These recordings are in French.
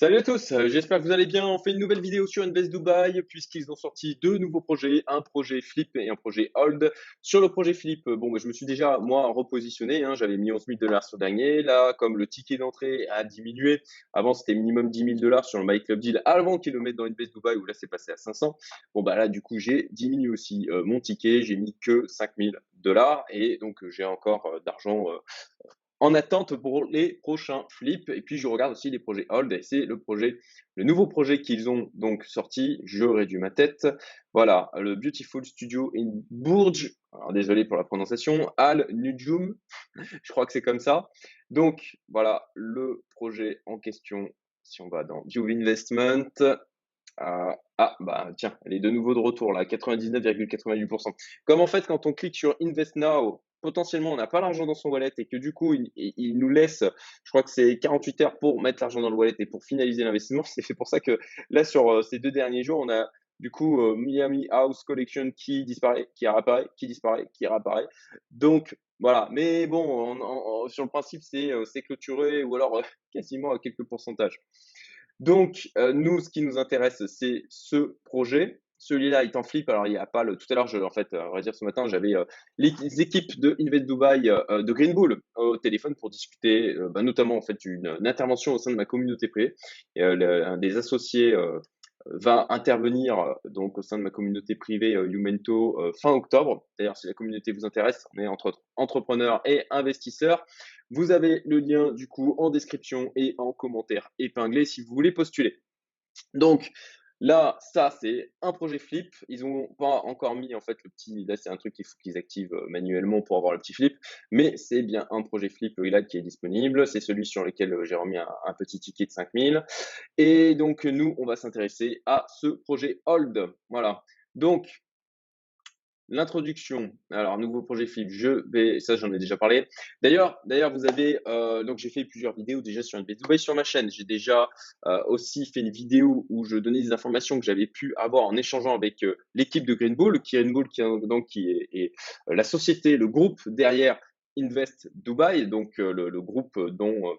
Salut à tous, euh, j'espère que vous allez bien. On fait une nouvelle vidéo sur Invest Dubai puisqu'ils ont sorti deux nouveaux projets, un projet Flip et un projet Hold. Sur le projet Flip, euh, bon, bah, je me suis déjà moi repositionné. Hein, J'avais mis 11 000 dollars sur dernier. Là, comme le ticket d'entrée a diminué, avant c'était minimum 10 000 dollars sur le My Club Deal avant qu'ils le mettent dans Invest Dubai où là c'est passé à 500. Bon bah là du coup j'ai diminué aussi euh, mon ticket. J'ai mis que 5 000 dollars et donc j'ai encore d'argent en attente pour les prochains flips. Et puis je regarde aussi les projets Hold c'est le projet, le nouveau projet qu'ils ont donc sorti. Je réduis ma tête. Voilà, le Beautiful Studio in Bourges. Désolé pour la prononciation. Al Nujum, je crois que c'est comme ça. Donc voilà le projet en question. Si on va dans View Investment, ah, ah, bah tiens, elle est de nouveau de retour là, 99,88%. Comme en fait, quand on clique sur Invest Now, potentiellement on n'a pas l'argent dans son wallet et que du coup il, nous laisse, je crois que c'est 48 heures pour mettre l'argent dans le wallet et pour finaliser l'investissement. C'est fait pour ça que là sur euh, ces deux derniers jours, on a du coup euh, Miami House Collection qui disparaît, qui réapparaît, qui disparaît, qui réapparaît. Donc voilà, mais bon, sur le principe c'est euh, clôturé ou alors quasiment à quelques pourcentages. Donc, nous, ce qui nous intéresse, c'est ce projet. Celui-là est en flip. Alors, il n'y a pas le. Tout à l'heure, je, en fait, on va dire ce matin, j'avais les, équipes de Invest Dubai de Green Bull au téléphone pour discuter, bah, notamment en fait une, intervention au sein de ma communauté privée. Et, un des associés va intervenir donc au sein de ma communauté privée Youmento fin octobre. D'ailleurs, si la communauté vous intéresse, on est entre entrepreneurs et investisseurs. Vous avez le lien du coup en description et en commentaire épinglé si vous voulez postuler. Donc, Là, ça, c'est un projet flip. Ils n'ont pas encore mis, en fait, le petit. Là, c'est un truc qu'il faut qu'ils activent euh, manuellement pour avoir le petit flip. Mais c'est bien un projet flip là qui est disponible. C'est celui sur lequel euh, j'ai remis un, un, petit ticket de 5000. Et donc, nous, on va s'intéresser à ce projet hold. Voilà. Donc, l'introduction. Alors, nouveau projet Flip, je vais, ça j'en ai déjà parlé. D'ailleurs, d'ailleurs, vous avez, euh, donc j'ai fait plusieurs vidéos déjà sur une vidéo sur ma chaîne. J'ai déjà euh, aussi fait une vidéo où je donnais des informations que j'avais pu avoir en échangeant avec euh, l'équipe de Green Bull, qui, Green Bull, qui, est, la société, le groupe derrière Invest Dubai, donc le, groupe dont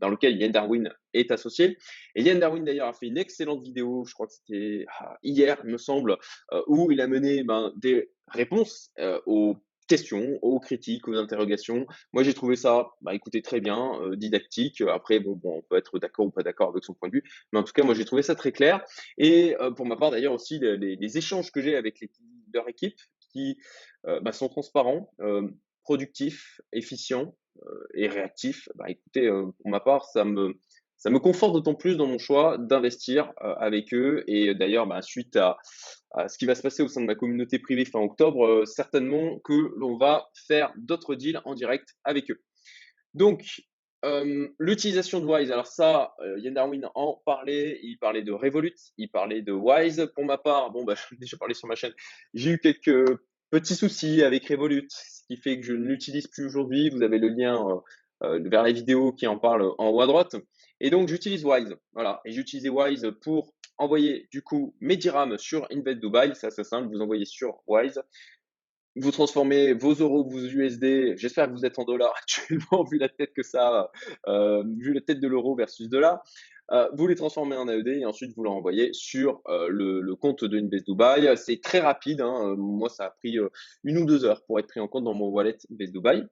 dans lequel Yann Darwin est associé. Et Yann Darwin d'ailleurs a fait une excellente vidéo, je crois que c'était ah, hier, il me semble, euh, où il a mené ben, des réponses euh, aux questions, aux critiques, aux interrogations. Moi, j'ai trouvé ça, bah, écoutez, très bien, didactique. Après, bon, on peut être d'accord ou pas d'accord avec son point de vue, mais en tout cas, moi, j'ai trouvé ça très clair. Et pour ma part, d'ailleurs, aussi, les, échanges que j'ai avec leur équipe qui bah, sont transparents, productifs, efficients, euh, et réactif, bah, écoutez, euh, pour ma part, ça me, ça me conforte d'autant plus dans mon choix d'investir euh, avec eux. Et d'ailleurs, bah, suite à, ce qui va se passer au sein de ma communauté privée fin octobre, certainement que l'on va faire d'autres deals en direct avec eux. Donc, l'utilisation de Wise, alors ça, Yann Darwin en parlait, il parlait de Revolut, il parlait de Wise. Pour ma part, bon, bah, j'en ai déjà parlé sur ma chaîne, j'ai eu quelques petits soucis avec Revolut, qui fait que je ne l'utilise plus aujourd'hui. Vous avez le lien euh, euh, vers la vidéo qui en parle en haut à droite. Et donc, j'utilise Wise. Voilà. Et j'utilisais Wise pour envoyer, du coup, mes dirhams sur Invest Dubai. C'est assez simple. Vous envoyez sur Wise. Vous transformez vos euros, vos USD. J'espère que vous êtes en dollars actuellement, vu la tête que ça, euh, vu la tête de l'euro versus dollar. Euh, vous les transformez en AED et ensuite vous l'envoyez sur euh, le, compte de Invest Dubai. C'est très rapide. Hein. Moi, ça a pris euh, une ou deux heures pour être pris en compte dans mon wallet Invest Dubai.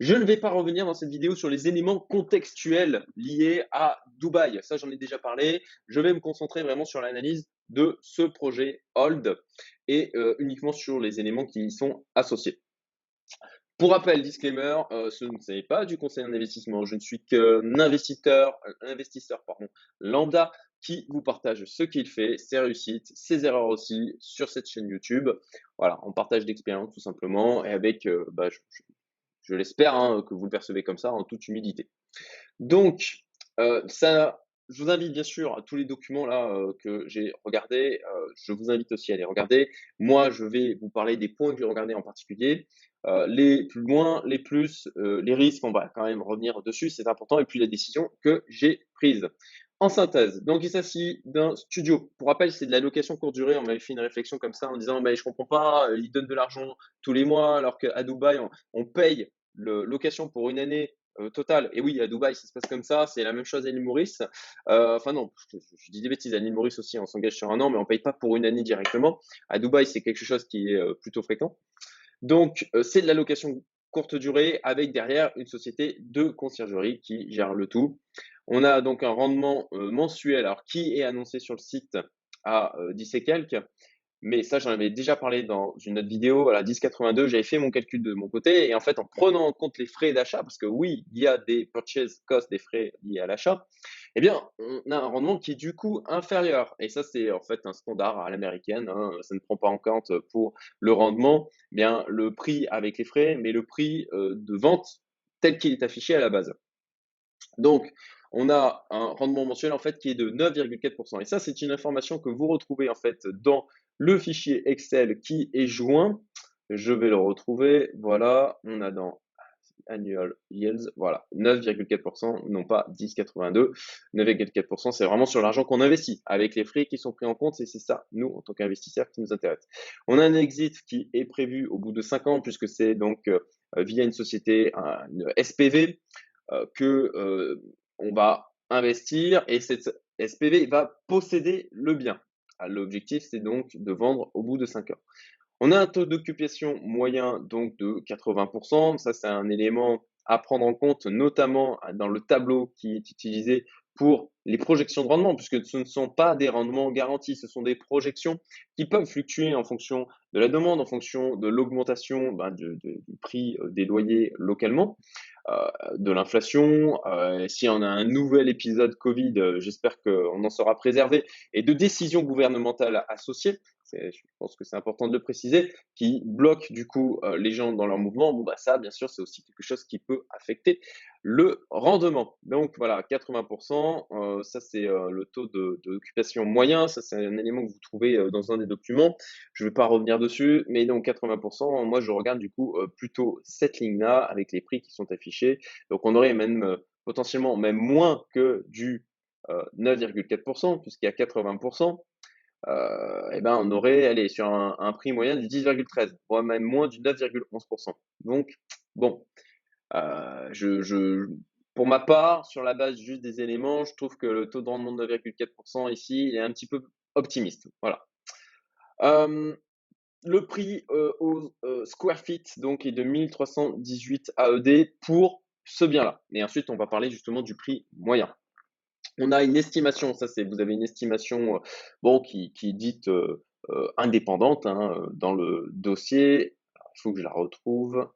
Je ne vais pas revenir dans cette vidéo sur les éléments contextuels liés à Dubaï. Ça, j'en ai déjà parlé. Je vais me concentrer vraiment sur l'analyse de ce projet Hold et uniquement sur les éléments qui y sont associés. Pour rappel, disclaimer, euh, ce n'est pas du conseil d'investissement. Je ne suis qu'un investisseur, investisseur pardon, lambda qui vous partage ce qu'il fait, ses réussites, ses erreurs aussi sur cette chaîne YouTube. Voilà, on partage d'expérience tout simplement et avec, euh, bah, l'espère hein, que vous le percevez comme ça en toute humilité. Donc, euh, ça, je vous invite bien sûr à tous les documents là euh, que j'ai regardés. je vous invite aussi à les regarder. Moi, je vais vous parler des points que j'ai regardés en particulier. Euh, les plus loin, les plus, euh, les risques, on va quand même revenir dessus, c'est important, et puis la décision que j'ai prise. En synthèse, donc il s'agit d'un studio. Pour rappel, c'est de la location courte durée. On m'avait fait une réflexion comme ça en disant, bah, je comprends pas, euh, ils donnent de l'argent tous les mois, alors qu'à Dubaï, on, paye le location pour une année euh, total. Et oui, à Dubaï, ça se passe comme ça. C'est la même chose à l'île Maurice. Euh, enfin non, je, dis des bêtises. À l'île Maurice aussi, on s'engage sur un an, mais on paye pas pour une année directement. À Dubaï, c'est quelque chose qui est plutôt fréquent. Donc, c'est de la location courte durée avec derrière une société de conciergerie qui gère le tout. On a donc un rendement mensuel, alors qui est annoncé sur le site à 10 et mais ça, j'en avais déjà parlé dans une autre vidéo, voilà, 10,82, j'avais fait mon calcul de mon côté, et en fait, en prenant en compte les frais d'achat, parce que oui, il y a des purchase costs, des frais liés à l'achat, eh bien, on a un rendement qui est du coup inférieur. Et ça, c'est en fait un standard à l'américaine, hein, ça ne prend pas en compte pour le rendement, eh bien, le prix avec les frais, mais le prix euh, de vente tel qu'il est affiché à la base. Donc, on a un rendement mensuel en fait qui est de 9,4%. Et ça, c'est une information que vous retrouvez en fait dans le fichier Excel qui est joint. Je vais le retrouver. Voilà, on a dans annual yields, voilà, 9,4%, non pas 10,82. 9,4%, c'est vraiment sur l'argent qu'on investit, avec les frais qui sont pris en compte, et c'est ça, nous, en tant qu'investisseurs, qui nous intéresse. On a un exit qui est prévu au bout de 5 ans, puisque c'est donc euh, via une société, une SPV, euh, que euh, on va investir, et cette SPV va posséder le bien. L'objectif, c'est donc de vendre au bout de 5 ans. On a un taux d'occupation moyen donc de 80%. Ça, c'est un élément à prendre en compte, notamment dans le tableau qui est utilisé pour les projections de rendement, puisque ce ne sont pas des rendements garantis, ce sont des projections qui peuvent fluctuer en fonction de la demande, en fonction de l'augmentation ben, du prix euh, des loyers localement, de l'inflation. Euh, si on a un nouvel épisode Covid, j'espère qu'on en sera préservé, et de décisions gouvernementales associées je pense que c'est important de le préciser, qui bloque du coup euh, les gens dans leur mouvement, bon bah ça bien sûr c'est aussi quelque chose qui peut affecter le rendement. Donc voilà, 80%, euh, ça c'est euh, le taux d'occupation moyen, ça c'est un élément que vous trouvez dans un des documents. Je ne vais pas revenir dessus, mais donc 80%, moi je regarde du coup plutôt cette ligne-là avec les prix qui sont affichés. Donc on aurait même potentiellement même moins que du 9,4% puisqu'il y a 80% euh, eh ben, on aurait allé sur un, prix moyen du 10,13, voire même moins du 9,11%. Donc, bon, euh, pour ma part, sur la base juste des éléments, je trouve que le taux de rendement de 9,4% ici est un petit peu optimiste. Voilà. Euh, le prix au square feet donc est de 1318 AED pour ce bien-là. Et ensuite, on va parler justement du prix moyen. On a une estimation, ça c'est, vous avez une estimation euh, bon, qui, qui est dite euh, euh, indépendante hein, dans le dossier. Il faut que je la retrouve.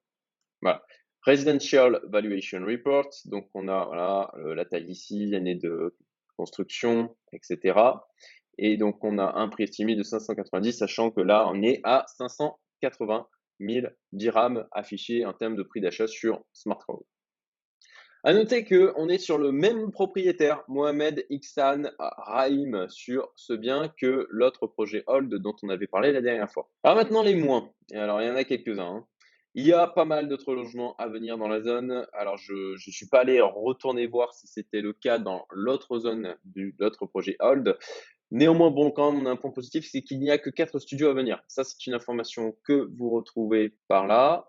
Voilà. Residential Valuation Report. Donc on a voilà, la taille ici, l'année de construction, etc. Et donc on a un prix estimé de 590, sachant que là on est à 580 000 dirhams affichés en termes de prix d'achat sur Smartphone. À noter qu'on est sur le même propriétaire, Mohamed Iksan Rahim, sur ce bien que l'autre projet Hold dont on avait parlé la dernière fois. Alors maintenant les moins. Alors il y en a quelques-uns. Hein. Il y a pas mal d'autres logements à venir dans la zone. Alors je ne suis pas allé retourner voir si c'était le cas dans l'autre zone de l'autre projet Hold. Néanmoins, bon, quand on a un point positif, c'est qu'il n'y a que quatre studios à venir. Ça, c'est une information que vous retrouvez par là.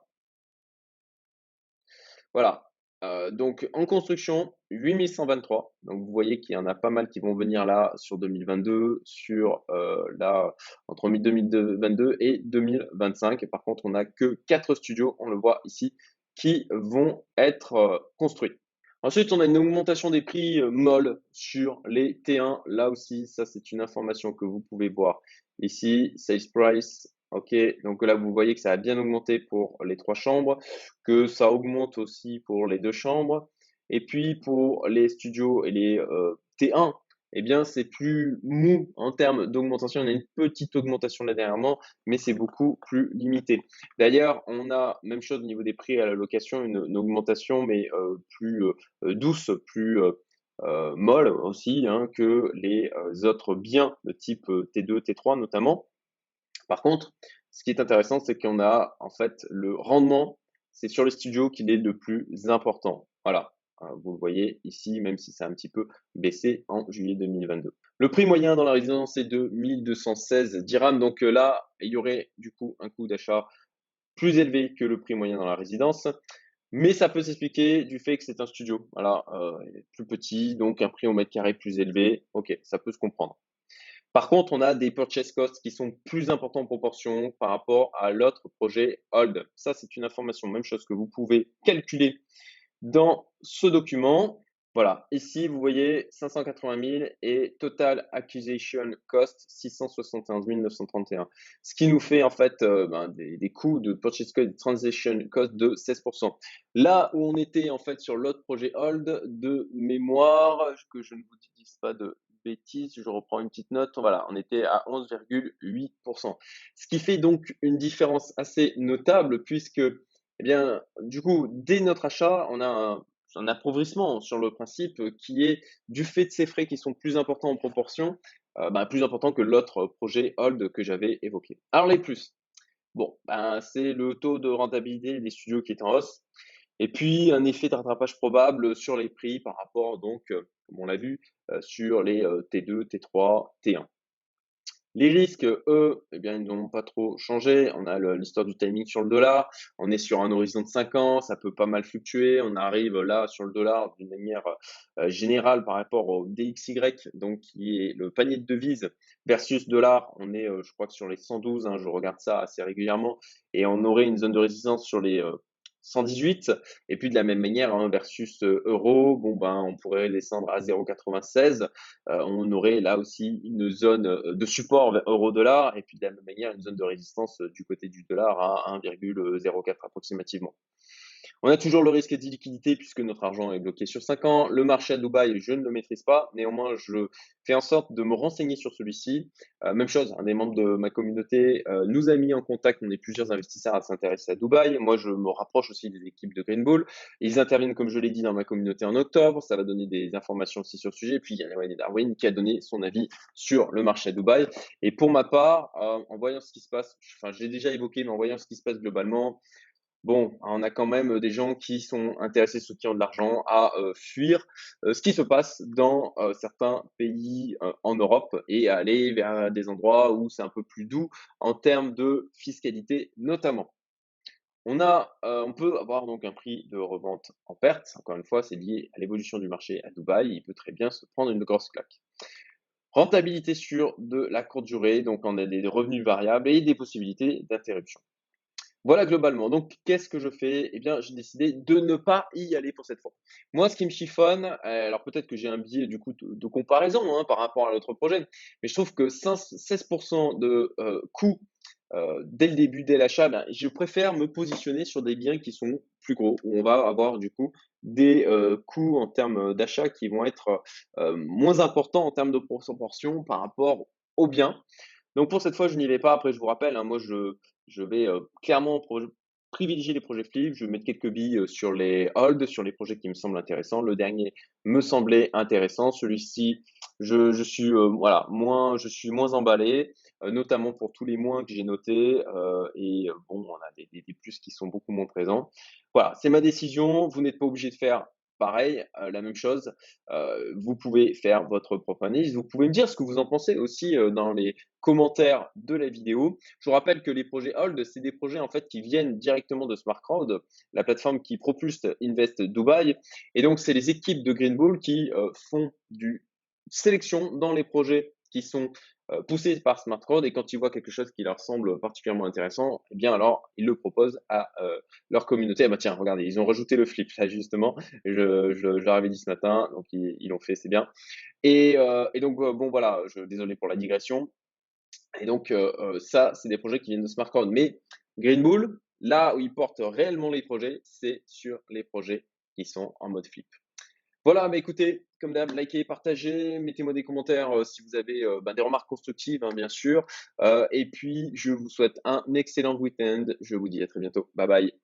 Voilà. Euh, donc en construction, 8123. Donc vous voyez qu'il y en a pas mal qui vont venir là sur 2022, sur euh, là entre 2022 et 2025. Et par contre, on n'a que quatre studios, on le voit ici, qui vont être euh, construits. Ensuite, on a une augmentation des prix molles sur les T1. Là aussi, ça c'est une information que vous pouvez voir ici. Sales price Ok, donc là vous voyez que ça a bien augmenté pour les trois chambres, que ça augmente aussi pour les deux chambres, et puis pour les studios et les euh, T1, eh bien c'est plus mou en termes d'augmentation. On a une petite augmentation là dernièrement, mais c'est beaucoup plus limité. D'ailleurs, on a même chose au niveau des prix à la location, une, augmentation mais euh, plus euh, douce, plus molle aussi hein, que les autres biens de type T2, T3 notamment. Par contre, ce qui est intéressant, c'est qu'on a en fait le rendement, c'est sur le studio qu'il est le plus important. Voilà, hein, vous le voyez ici, même si c'est un petit peu baissé en juillet 2022. Le prix moyen dans la résidence est de 1216 dirhams. Donc euh, là, il y aurait du coup un coût d'achat plus élevé que le prix moyen dans la résidence. Mais ça peut s'expliquer du fait que c'est un studio, voilà, euh, plus petit, donc un prix au mètre carré plus élevé. Ok, ça peut se comprendre. Par contre, on a des purchase costs qui sont plus importants en proportion par rapport à l'autre projet Hold. Ça, c'est une information, même chose que vous pouvez calculer dans ce document. Voilà, ici, vous voyez 580 000 et Total Acquisition Cost 671 931. Ce qui nous fait en fait euh, ben, des, coûts de Purchase Cost Transaction Cost de 16%. Là où on était en fait sur l'autre projet Hold de mémoire, que je ne vous dise pas de bêtises, je reprends une petite note, voilà, on était à 11,8%. Ce qui fait donc une différence assez notable puisque, eh bien, du coup, dès notre achat, on a un, appauvrissement sur le principe qui est du fait de ces frais qui sont plus importants en proportion, euh, bah, plus importants que l'autre projet Hold que j'avais évoqué. Alors les plus, bon, ben, c'est le taux de rentabilité des studios qui est en hausse. Et puis un effet de rattrapage probable sur les prix par rapport, donc, euh, comme on l'a vu, sur les T2, T3, T1. Les risques, eux, eh bien, ils n'ont pas trop changé. On a l'histoire du timing sur le dollar. On est sur un horizon de 5 ans. Ça peut pas mal fluctuer. On arrive là sur le dollar d'une manière euh, générale par rapport au DXY, donc qui est le panier de devises versus dollar. On est, je crois sur les 112. Hein, je regarde ça assez régulièrement. Et on aurait une zone de résistance sur les 118. Et puis de la même manière, hein, versus euh, euro, bon ben on pourrait descendre à 0,96. Euh, on aurait là aussi une zone euh, de support euro-dollar et puis de la même manière une zone de résistance du côté du dollar à 1,04 approximativement. On a toujours le risque d'illiquidité puisque notre argent est bloqué sur 5 ans. Le marché à Dubaï, je ne le maîtrise pas. Néanmoins, je fais en sorte de me renseigner sur celui-ci. Euh, même chose, un des membres de ma communauté euh, nous a mis en contact. On est plusieurs investisseurs à s'intéresser à Dubaï. Moi, je me rapproche aussi des équipes de Green Bull. Ils interviennent, comme je l'ai dit, dans ma communauté en octobre. Ça va donner des informations aussi sur le sujet. Et puis, il y a Wayne Darwin qui a donné son avis sur le marché à Dubaï. Et pour ma part, euh, en voyant ce qui se passe, enfin, j'ai déjà évoqué, mais en voyant ce qui se passe globalement, bon, on a quand même des gens qui sont intéressés, soutiennent de l'argent à euh, fuir euh, ce qui se passe dans euh, certains pays en Europe et à aller vers des endroits où c'est un peu plus doux en termes de fiscalité notamment. On a, on peut avoir donc un prix de revente en perte. Encore une fois, c'est lié à l'évolution du marché à Dubaï. Il peut très bien se prendre une grosse claque. Rentabilité sur de la courte durée, donc on a des revenus variables et des possibilités d'interruption. Voilà globalement. Donc, qu'est-ce que je fais? Eh bien, j'ai décidé de ne pas y aller pour cette fois. Moi, ce qui me chiffonne, euh, alors peut-être que j'ai un biais coup de, comparaison hein, par rapport à l'autre projet, mais je trouve que 16% de euh, coûts euh, dès le début, dès l'achat, ben, je préfère me positionner sur des biens qui sont plus gros, où on va avoir du coup des coûts en termes d'achat qui vont être moins importants en termes de proportion par rapport aux biens. Donc pour cette fois, je n'y vais pas. Après, je vous rappelle, hein, moi, je, je vais euh, clairement privilégier les projets flip. Je vais mettre quelques billes euh, sur les holds, sur les projets qui me semblent intéressants. Le dernier me semblait intéressant. Celui-ci, je, je, suis euh, voilà moins, je suis moins emballé, notamment pour tous les moins que j'ai notés. et bon, on a des, des, des, plus qui sont beaucoup moins présents. Voilà, c'est ma décision. Vous n'êtes pas obligé de faire pareil, euh, la même chose. Euh, vous pouvez faire votre propre analyse. Vous pouvez me dire ce que vous en pensez aussi euh, dans les commentaires de la vidéo. Je vous rappelle que les projets Hold, c'est des projets en fait qui viennent directement de SmartCrowd, la plateforme qui propulse Invest Dubai. Et donc, c'est les équipes de Green Bull qui font du sélection dans les projets qui sont poussés par Smart et quand ils voient quelque chose qui leur semble particulièrement intéressant, eh bien alors ils le proposent à euh, leur communauté. Ah bah tiens, regardez, ils ont rajouté le flip là justement. Je, je, leur avais dit ce matin, donc ils l'ont fait, c'est bien. Et, euh, et donc bon voilà, désolé pour la digression. Et donc ça, c'est des projets qui viennent de Smart Mais Green Bull, là où ils portent réellement les projets, c'est sur les projets qui sont en mode flip. Voilà, mais écoutez, comme d'hab, likez, partagez, mettez-moi des commentaires euh, si vous avez euh, ben, des remarques constructives, hein, bien sûr. Euh, et puis, je vous souhaite un excellent week-end. Je vous dis à très bientôt. Bye bye.